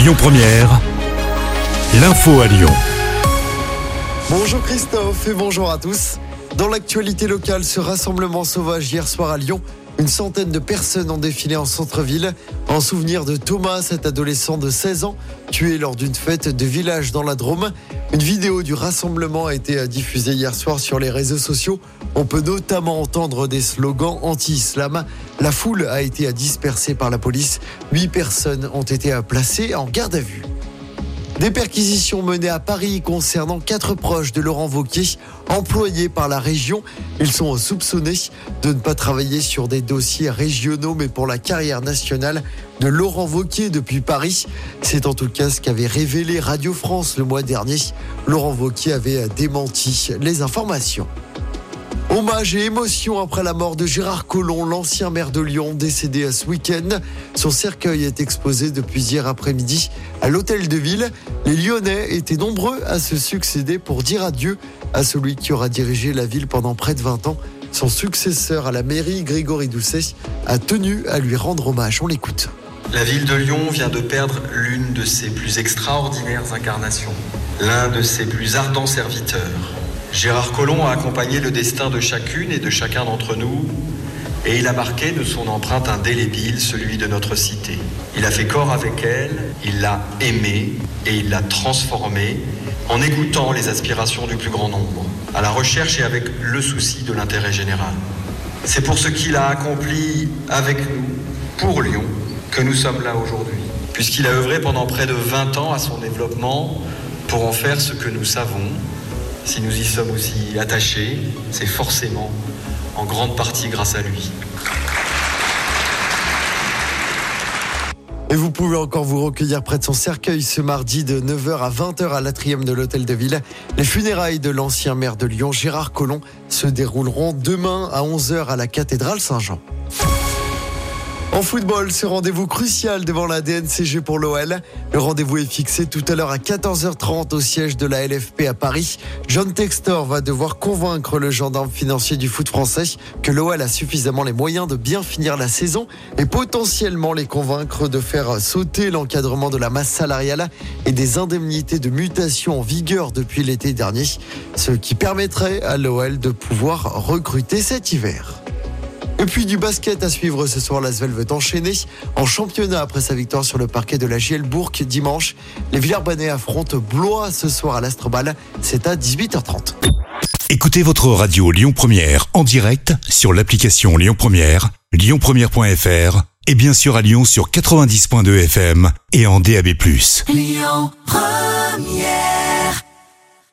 Lyon Première, l'info à Lyon. Bonjour Christophe et bonjour à tous. Dans l'actualité locale, ce rassemblement sauvage hier soir à Lyon, une centaine de personnes ont défilé en centre-ville en souvenir de Thomas, cet adolescent de 16 ans, tué lors d'une fête de village dans la Drôme. Une vidéo du rassemblement a été diffusée hier soir sur les réseaux sociaux. On peut notamment entendre des slogans anti-islam. La foule a été dispersée par la police. Huit personnes ont été placées en garde à vue. Des perquisitions menées à Paris concernant quatre proches de Laurent Vauquier, employés par la région. Ils sont soupçonnés de ne pas travailler sur des dossiers régionaux, mais pour la carrière nationale de Laurent Vauquier depuis Paris. C'est en tout cas ce qu'avait révélé Radio France le mois dernier. Laurent Vauquier avait démenti les informations. Hommage et émotion après la mort de Gérard Collomb, l'ancien maire de Lyon, décédé ce week-end. Son cercueil est exposé depuis hier après-midi à l'hôtel de ville. Les Lyonnais étaient nombreux à se succéder pour dire adieu à celui qui aura dirigé la ville pendant près de 20 ans. Son successeur à la mairie, Grégory Doucet, a tenu à lui rendre hommage. On l'écoute. La ville de Lyon vient de perdre l'une de ses plus extraordinaires incarnations, l'un de ses plus ardents serviteurs. Gérard Collomb a accompagné le destin de chacune et de chacun d'entre nous et il a marqué de son empreinte indélébile celui de notre cité. Il a fait corps avec elle, il l'a aimée et il l'a transformée en écoutant les aspirations du plus grand nombre, à la recherche et avec le souci de l'intérêt général. C'est pour ce qu'il a accompli avec nous, pour Lyon, que nous sommes là aujourd'hui, puisqu'il a œuvré pendant près de 20 ans à son développement pour en faire ce que nous savons, si nous y sommes aussi attachés, c'est forcément en grande partie grâce à lui. Et vous pouvez encore vous recueillir près de son cercueil ce mardi de 9h à 20h à l'atrium de l'Hôtel de Ville. Les funérailles de l'ancien maire de Lyon, Gérard Collomb, se dérouleront demain à 11h à la cathédrale Saint-Jean. En football, ce rendez-vous crucial devant la DNCG pour l'OL. Le rendez-vous est fixé tout à l'heure à 14h30 au siège de la LFP à Paris. John Textor va devoir convaincre le gendarme financier du foot français que l'OL a suffisamment les moyens de bien finir la saison et potentiellement les convaincre de faire sauter l'encadrement de la masse salariale et des indemnités de mutation en vigueur depuis l'été dernier, ce qui permettrait à l'OL de pouvoir recruter cet hiver. Et puis du basket à suivre ce soir. L'Asvel veut enchaîner en championnat après sa victoire sur le parquet de la Gielbourg dimanche. Les Villers-Banais affrontent Blois ce soir à l'Astrobal. C'est à 18h30. Écoutez votre radio Lyon Première en direct sur l'application Lyon Première, lyonpremière.fr et bien sûr à Lyon sur 90.2 FM et en DAB+. Lyon Première